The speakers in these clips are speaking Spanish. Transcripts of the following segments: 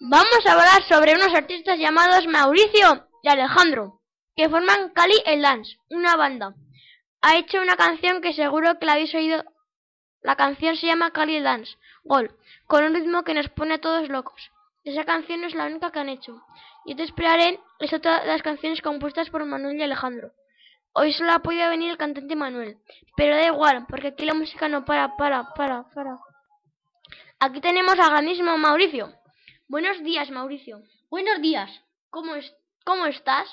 Vamos a hablar sobre unos artistas llamados Mauricio y Alejandro, que forman Cali el Dance, una banda. Ha hecho una canción que seguro que la habéis oído. La canción se llama Cali el Dance, Gol, con un ritmo que nos pone a todos locos. Esa canción no es la única que han hecho. Yo te esperaré es las canciones compuestas por Manuel y Alejandro. Hoy solo ha podido venir el cantante Manuel, pero da igual, porque aquí la música no para, para, para, para. Aquí tenemos al grandísimo Mauricio. Buenos días, Mauricio. Buenos días. ¿Cómo, es, ¿Cómo estás?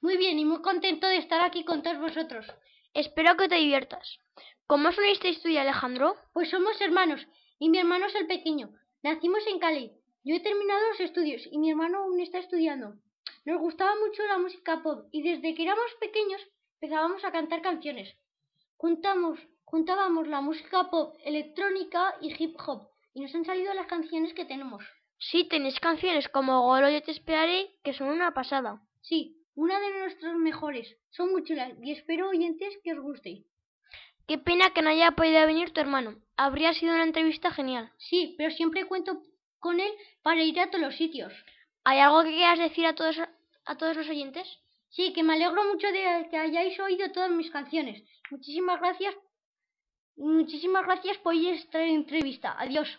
Muy bien y muy contento de estar aquí con todos vosotros. Espero que te diviertas. ¿Cómo os unisteis tú y Alejandro? Pues somos hermanos y mi hermano es el pequeño. Nacimos en Cali. Yo he terminado los estudios y mi hermano aún está estudiando. Nos gustaba mucho la música pop y desde que éramos pequeños empezábamos a cantar canciones. Juntamos, juntábamos la música pop, electrónica y hip hop y nos han salido las canciones que tenemos. Sí, tenéis canciones como Golo Yo Te Esperaré, que son una pasada. Sí, una de nuestras mejores. Son muy chulas y espero oyentes que os guste. Qué pena que no haya podido venir tu hermano. Habría sido una entrevista genial. Sí, pero siempre cuento con él para ir a todos los sitios. ¿Hay algo que quieras decir a todos, a todos los oyentes? Sí, que me alegro mucho de que hayáis oído todas mis canciones. Muchísimas gracias. Muchísimas gracias por esta entrevista. Adiós.